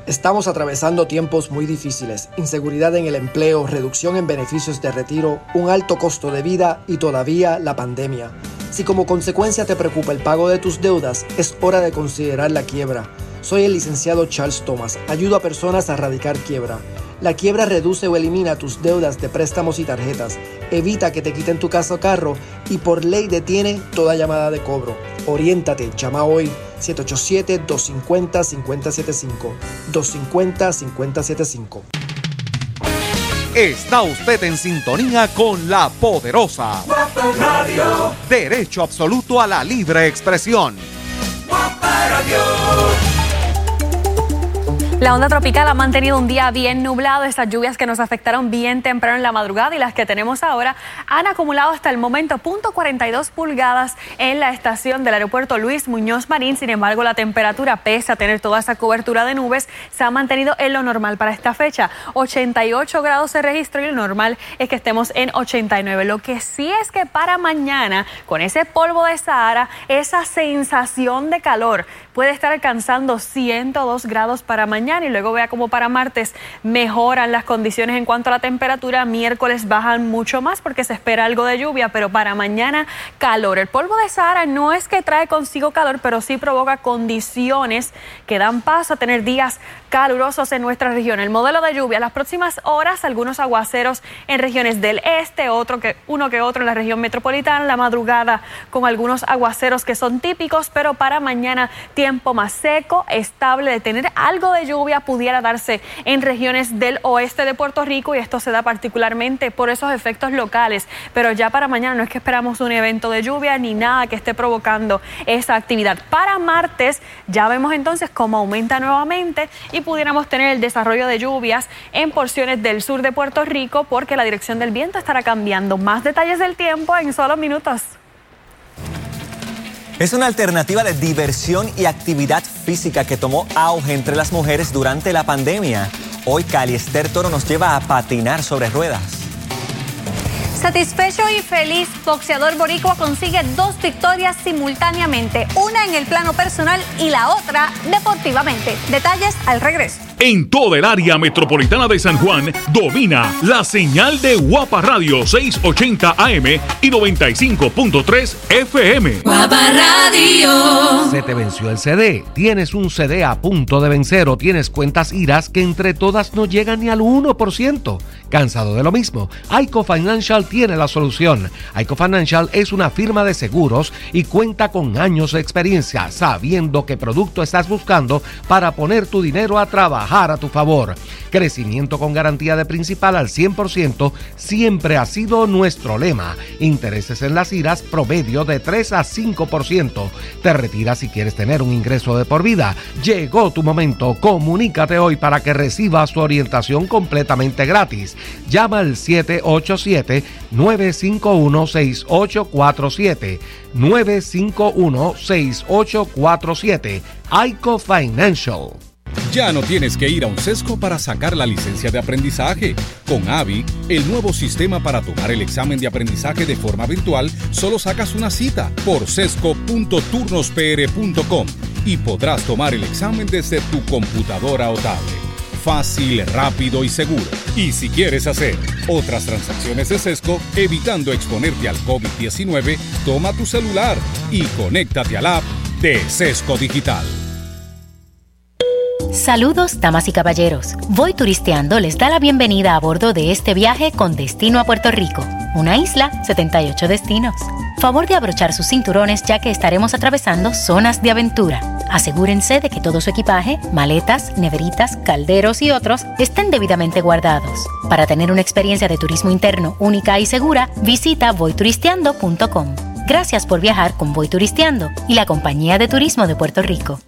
Estamos atravesando tiempos muy difíciles, inseguridad en el empleo, reducción en beneficios de retiro, un alto costo de vida y todavía la pandemia. Si como consecuencia te preocupa el pago de tus deudas, es hora de considerar la quiebra. Soy el licenciado Charles Thomas, ayudo a personas a erradicar quiebra. La quiebra reduce o elimina tus deudas de préstamos y tarjetas, evita que te quiten tu casa o carro y por ley detiene toda llamada de cobro. Oriéntate, llama hoy 787-250-5075. 250-5075. Está usted en sintonía con la poderosa. Derecho absoluto a la libre expresión. La onda tropical ha mantenido un día bien nublado. Esas lluvias que nos afectaron bien temprano en la madrugada y las que tenemos ahora han acumulado hasta el momento .42 pulgadas en la estación del aeropuerto Luis Muñoz Marín. Sin embargo, la temperatura, pese a tener toda esa cobertura de nubes, se ha mantenido en lo normal para esta fecha. 88 grados se registró y lo normal es que estemos en 89. Lo que sí es que para mañana, con ese polvo de Sahara, esa sensación de calor puede estar alcanzando 102 grados para mañana y luego vea como para martes mejoran las condiciones en cuanto a la temperatura. Miércoles bajan mucho más porque se espera algo de lluvia, pero para mañana calor. El polvo de Sahara no es que trae consigo calor, pero sí provoca condiciones que dan paso a tener días calurosos en nuestra región. El modelo de lluvia, las próximas horas, algunos aguaceros en regiones del este, otro que, uno que otro en la región metropolitana, la madrugada con algunos aguaceros que son típicos, pero para mañana tiempo más seco, estable, de tener algo de lluvia pudiera darse en regiones del oeste de Puerto Rico y esto se da particularmente por esos efectos locales. Pero ya para mañana no es que esperamos un evento de lluvia ni nada que esté provocando esa actividad. Para martes ya vemos entonces cómo aumenta nuevamente y pudiéramos tener el desarrollo de lluvias en porciones del sur de Puerto Rico porque la dirección del viento estará cambiando. Más detalles del tiempo en solo minutos. Es una alternativa de diversión y actividad física que tomó auge entre las mujeres durante la pandemia. Hoy Cali Esther Toro nos lleva a patinar sobre ruedas. Satisfecho y feliz, boxeador boricua consigue dos victorias simultáneamente, una en el plano personal y la otra deportivamente. Detalles al regreso. En toda el área metropolitana de San Juan domina la señal de Guapa Radio 680 AM y 95.3 FM. Guapa Radio. Se te venció el CD, tienes un CD a punto de vencer o tienes cuentas iras que entre todas no llegan ni al 1%. ¿Cansado de lo mismo? Aico Financial tiene la solución. Aico Financial es una firma de seguros y cuenta con años de experiencia, sabiendo qué producto estás buscando para poner tu dinero a trabajar a tu favor. Crecimiento con garantía de principal al 100% siempre ha sido nuestro lema. Intereses en las iras promedio de 3 a 5%. Te retiras si quieres tener un ingreso de por vida. Llegó tu momento. Comunícate hoy para que recibas tu orientación completamente gratis. Llama al 787-951-6847. 951-6847. ICO Financial. Ya no tienes que ir a un sesco para sacar la licencia de aprendizaje. Con AVI, el nuevo sistema para tomar el examen de aprendizaje de forma virtual, solo sacas una cita por sesco.turnospr.com y podrás tomar el examen desde tu computadora o tablet. Fácil, rápido y seguro. Y si quieres hacer otras transacciones de Sesco, evitando exponerte al COVID-19, toma tu celular y conéctate al app de Sesco Digital. Saludos, damas y caballeros. Voy turisteando les da la bienvenida a bordo de este viaje con destino a Puerto Rico, una isla, 78 destinos. Favor de abrochar sus cinturones ya que estaremos atravesando zonas de aventura. Asegúrense de que todo su equipaje, maletas, neveritas, calderos y otros estén debidamente guardados. Para tener una experiencia de turismo interno única y segura, visita voyturisteando.com. Gracias por viajar con Voy Turisteando y la Compañía de Turismo de Puerto Rico.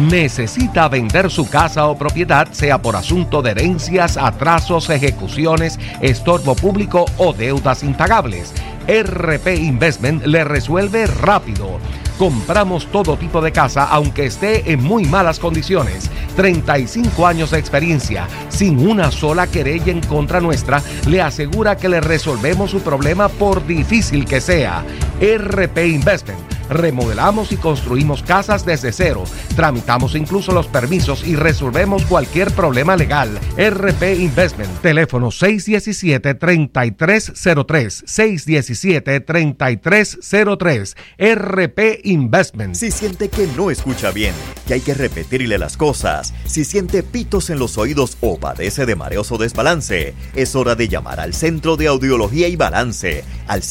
Necesita vender su casa o propiedad, sea por asunto de herencias, atrasos, ejecuciones, estorbo público o deudas impagables. RP Investment le resuelve rápido. Compramos todo tipo de casa aunque esté en muy malas condiciones. 35 años de experiencia, sin una sola querella en contra nuestra, le asegura que le resolvemos su problema por difícil que sea. RP Investment. Remodelamos y construimos casas desde cero. Tramitamos incluso los permisos y resolvemos cualquier problema legal. RP Investment. Teléfono 617-3303. 617-3303. RP Investment. Si siente que no escucha bien, que hay que repetirle las cosas, si siente pitos en los oídos o padece de mareos o desbalance, es hora de llamar al Centro de Audiología y Balance al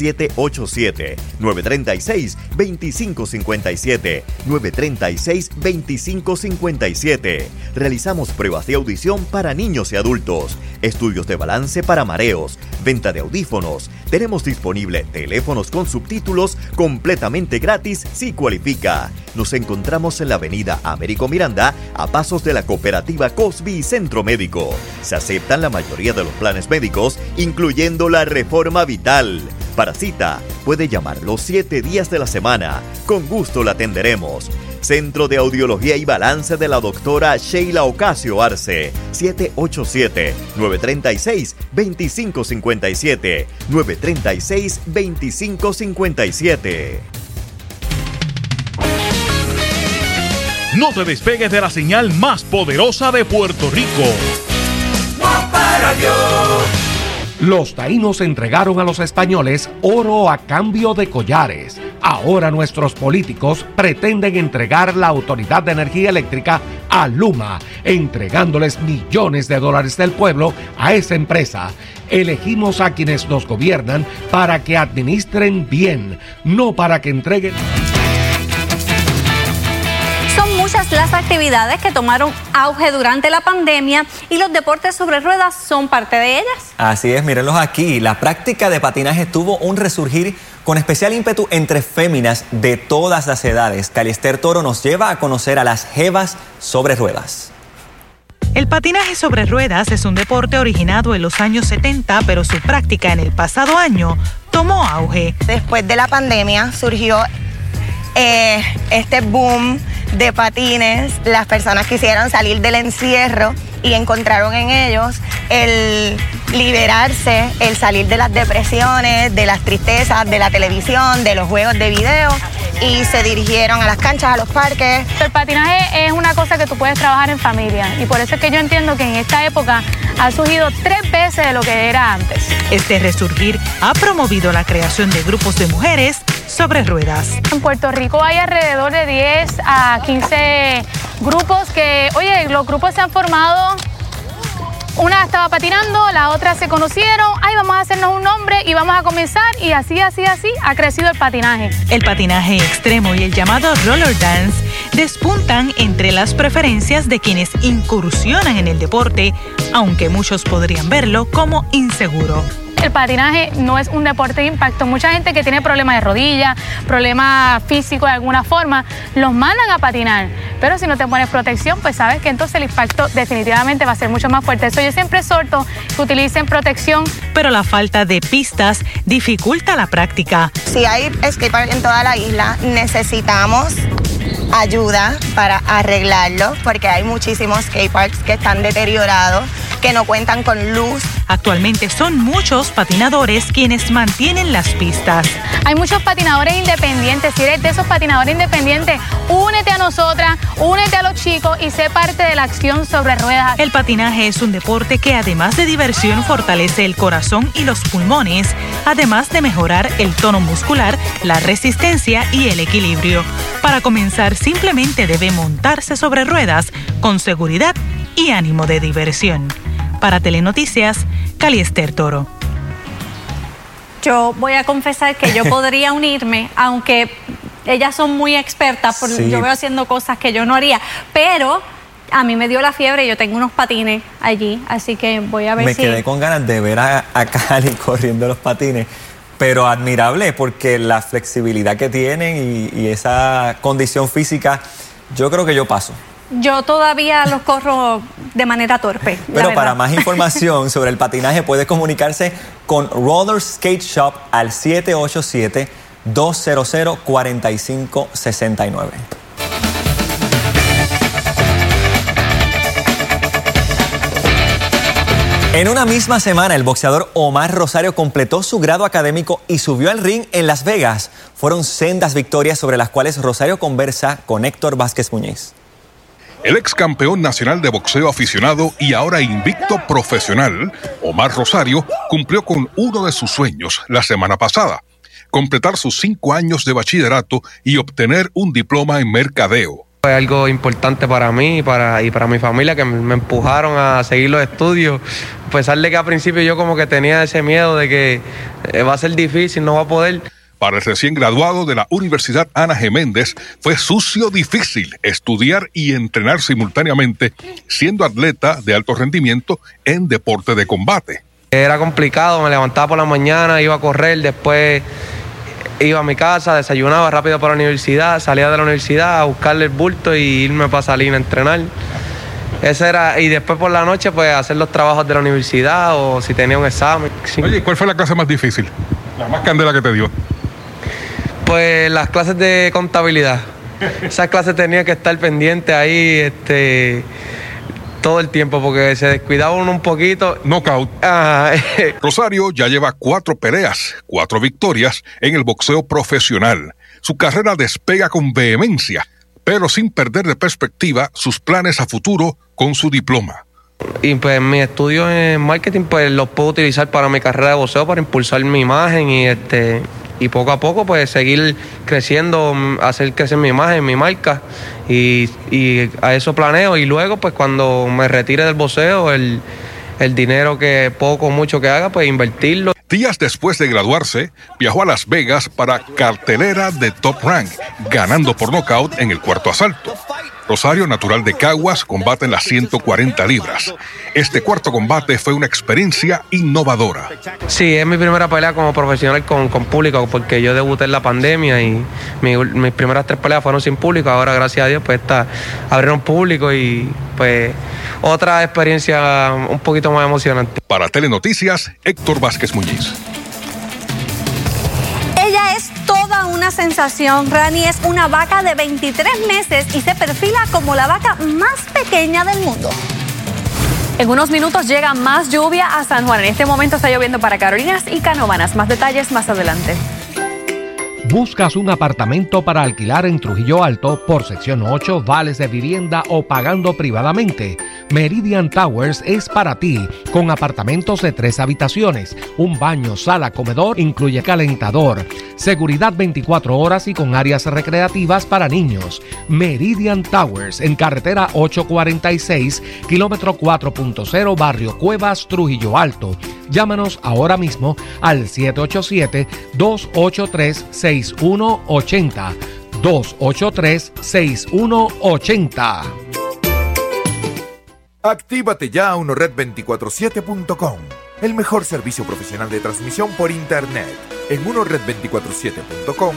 787-936-2557. 936-2557. Realizamos pruebas de audición para niños y adultos, estudios de balance para mareos, venta de audífonos. Tenemos disponible teléfonos con subtítulos completamente gratis si cualifica. Nos encontramos en la avenida Américo Miranda, a pasos de la cooperativa Cosby Centro Médico. Se aceptan la mayoría de los planes médicos, incluyendo la reforma vital. Para cita, puede llamar los 7 días de la semana. Con gusto la atenderemos. Centro de Audiología y Balance de la doctora Sheila Ocasio Arce. 787-936-2557. 936-2557. No te despegues de la señal más poderosa de Puerto Rico. Los taínos entregaron a los españoles oro a cambio de collares. Ahora nuestros políticos pretenden entregar la Autoridad de Energía Eléctrica a Luma, entregándoles millones de dólares del pueblo a esa empresa. Elegimos a quienes nos gobiernan para que administren bien, no para que entreguen... Son muchas las actividades que tomaron auge durante la pandemia y los deportes sobre ruedas son parte de ellas. Así es, mírenlos aquí. La práctica de patinaje tuvo un resurgir con especial ímpetu entre féminas de todas las edades. Caliester Toro nos lleva a conocer a las jevas sobre ruedas. El patinaje sobre ruedas es un deporte originado en los años 70, pero su práctica en el pasado año tomó auge. Después de la pandemia surgió eh, este boom de patines. Las personas quisieron salir del encierro y encontraron en ellos el liberarse, el salir de las depresiones, de las tristezas, de la televisión, de los juegos de video y se dirigieron a las canchas, a los parques. El patinaje es una cosa que tú puedes trabajar en familia y por eso es que yo entiendo que en esta época ha surgido tres veces de lo que era antes. Este resurgir ha promovido la creación de grupos de mujeres sobre ruedas. En Puerto Rico hay alrededor de 10 a 15 grupos que, oye, los grupos se han formado una estaba patinando, la otra se conocieron, ay, vamos a hacernos un nombre y vamos a comenzar y así, así, así ha crecido el patinaje. El patinaje extremo y el llamado roller dance despuntan entre las preferencias de quienes incursionan en el deporte, aunque muchos podrían verlo como inseguro el patinaje no es un deporte de impacto. Mucha gente que tiene problemas de rodilla, problemas físicos de alguna forma, los mandan a patinar. Pero si no te pones protección, pues sabes que entonces el impacto definitivamente va a ser mucho más fuerte. Eso yo siempre exhorto que utilicen protección. Pero la falta de pistas dificulta la práctica. Si hay skatepark en toda la isla, necesitamos ayuda para arreglarlo porque hay muchísimos skateparks que están deteriorados, que no cuentan con luz. Actualmente son muchos patinadores quienes mantienen las pistas. Hay muchos patinadores independientes. Si eres de esos patinadores independientes, únete a nosotras, únete a los chicos y sé parte de la acción sobre ruedas. El patinaje es un deporte que además de diversión fortalece el corazón y los pulmones, además de mejorar el tono muscular, la resistencia y el equilibrio. Para comenzar, simplemente debe montarse sobre ruedas con seguridad y ánimo de diversión. Para Telenoticias, Caliester Toro. Yo voy a confesar que yo podría unirme, aunque ellas son muy expertas, por, Sí. yo veo haciendo cosas que yo no haría, pero a mí me dio la fiebre, yo tengo unos patines allí, así que voy a ver Me si... quedé con ganas de ver a, a Cali corriendo los patines, pero admirable porque la flexibilidad que tienen y, y esa condición física, yo creo que yo paso. Yo todavía los corro de manera torpe. Pero para más información sobre el patinaje puede comunicarse con Roller Skate Shop al 787-200-4569. En una misma semana, el boxeador Omar Rosario completó su grado académico y subió al ring en Las Vegas. Fueron sendas victorias sobre las cuales Rosario conversa con Héctor Vázquez Muñiz. El ex campeón nacional de boxeo aficionado y ahora invicto profesional, Omar Rosario, cumplió con uno de sus sueños la semana pasada, completar sus cinco años de bachillerato y obtener un diploma en mercadeo. Fue algo importante para mí y para, y para mi familia que me, empujaron a seguir los estudios. A pesar de que al principio yo como que tenía ese miedo de que eh, va a ser difícil, no va a poder. Para el recién graduado de la Universidad Ana G. Méndez, fue sucio difícil estudiar y entrenar simultáneamente, siendo atleta de alto rendimiento en deporte de combate. Era complicado, me levantaba por la mañana, iba a correr, después iba a mi casa, desayunaba rápido para la universidad, salía de la universidad a buscarle el bulto y irme para salir a entrenar. Ese era, y después por la noche pues hacer los trabajos de la universidad o si tenía un examen. Oye, ¿cuál fue la clase más difícil? La más candela que te dio. Pues las clases de contabilidad. Esas clases tenía que estar pendiente ahí este, todo el tiempo porque se descuidaba uno un poquito. Knockout. Ah, Rosario ya lleva cuatro peleas, cuatro victorias en el boxeo profesional. Su carrera despega con vehemencia, pero sin perder de perspectiva sus planes a futuro con su diploma. Y pues mis estudios en marketing pues los puedo utilizar para mi carrera de boxeo, para impulsar mi imagen y este y poco a poco pues seguir creciendo, mm, hacer crecer mi imagen, mi marca y, y a eso planeo y luego pues cuando me retire del boxeo el, el dinero que poco o mucho que haga pues invertirlo. Días después de graduarse, viajó a Las Vegas para cartelera de Top Rank, ganando por nocaut en el cuarto asalto. Rosario, natural de Caguas, combate en las 140 libras. Este cuarto combate fue una experiencia innovadora. Sí, es mi primera pelea como profesional con, con público, porque yo debuté en la pandemia y mi- mis primeras tres peleas fueron sin público. Ahora, gracias a Dios, pues está, abrieron público y pues otra experiencia un poquito más emocionante. Para Telenoticias, Héctor Vázquez Muñiz. Sensación. Rani es una vaca de 23 meses y se perfila como la vaca más pequeña del mundo. En unos minutos llega más lluvia a San Juan. En este momento está lloviendo para Carolinas y Canóvanas. Más detalles más adelante. ¿Buscas un apartamento para alquilar en Trujillo Alto por sección 8, vales de vivienda o pagando privadamente? Meridian Towers es para ti, con apartamentos de tres habitaciones, un baño, sala, comedor, incluye calentador, seguridad 24 horas y con áreas recreativas para niños. Meridian Towers en carretera 846, kilómetro 4.0, barrio Cuevas, Trujillo Alto. Llámanos ahora mismo al 787-283-6180. 283-6180. Actívate ya a unored247.com, el mejor servicio profesional de transmisión por Internet. En unored247.com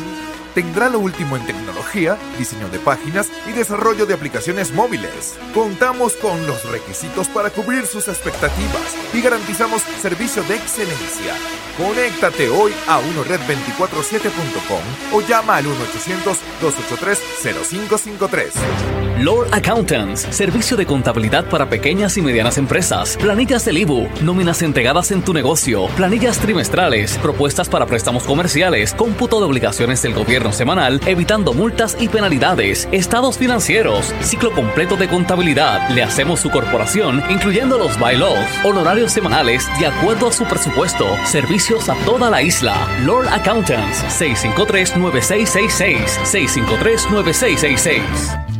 tendrá lo último en tecnología, diseño de páginas y desarrollo de aplicaciones móviles. Contamos con los requisitos para cubrir sus expectativas y garantizamos servicio de excelencia. Conéctate hoy a unored247.com o llama al 1-800-283-0553. Lord Accountants, servicio de contabilidad para pequeñas y medianas empresas, planillas del IBU, nóminas entregadas en tu negocio, planillas trimestrales, propuestas para préstamos comerciales, cómputo de obligaciones del gobierno semanal, evitando multas y penalidades, estados financieros, ciclo completo de contabilidad. Le hacemos su corporación, incluyendo los bylaws, honorarios semanales de acuerdo a su presupuesto, servicios a toda la isla. Lord Accountants, 653-9666, 653-9666.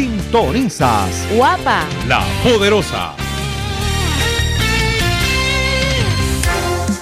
Sintonizas. Guapa. La poderosa.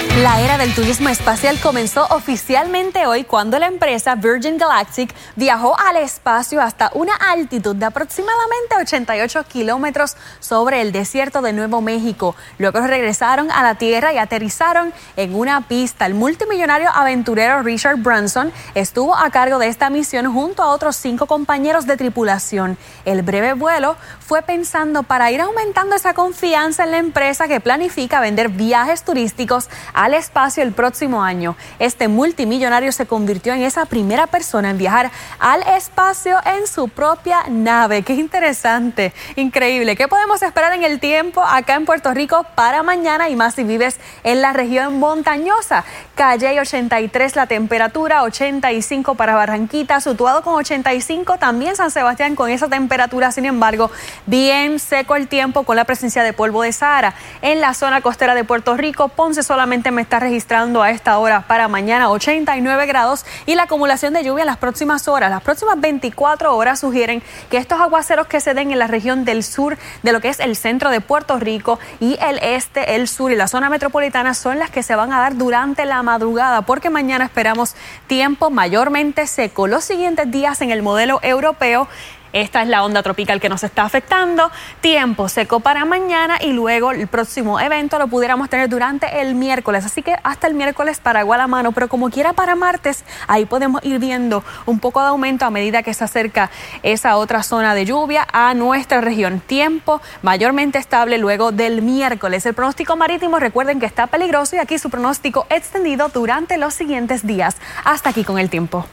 La era del turismo espacial comenzó oficialmente hoy cuando la empresa Virgin Galactic viajó al espacio hasta una altitud de aproximadamente 88 kilómetros sobre el desierto de Nuevo México. Luego regresaron a la Tierra y aterrizaron en una pista. El multimillonario aventurero Richard Branson estuvo a cargo de esta misión junto a otros cinco compañeros de tripulación. El breve vuelo fue pensando para ir aumentando esa confianza en la empresa que planifica vender viajes turísticos al espacio el próximo año. Este multimillonario se convirtió en esa primera persona en viajar al espacio en su propia nave. Qué interesante, increíble. ¿Qué podemos esperar en el tiempo acá en Puerto Rico para mañana y más si vives en la región montañosa? Calle 83 la temperatura, 85 para Barranquita, situado con 85 también San Sebastián con esa temperatura, sin embargo, bien seco el tiempo con la presencia de polvo de Sahara. En la zona costera de Puerto Rico, Ponce solamente me está registrando a esta hora para mañana 89 grados y la acumulación de lluvia en las próximas horas, las próximas 24 horas sugieren que estos aguaceros que se den en la región del sur de lo que es el centro de Puerto Rico y el este, el sur y la zona metropolitana son las que se van a dar durante la madrugada porque mañana esperamos tiempo mayormente seco. Los siguientes días en el modelo europeo esta es la onda tropical que nos está afectando. Tiempo seco para mañana y luego el próximo evento lo pudiéramos tener durante el miércoles. Así que hasta el miércoles para igual a mano, pero como quiera para martes, ahí podemos ir viendo un poco de aumento a medida que se acerca esa otra zona de lluvia a nuestra región. Tiempo mayormente estable luego del miércoles. El pronóstico marítimo, recuerden que está peligroso y aquí su pronóstico extendido durante los siguientes días. Hasta aquí con el tiempo.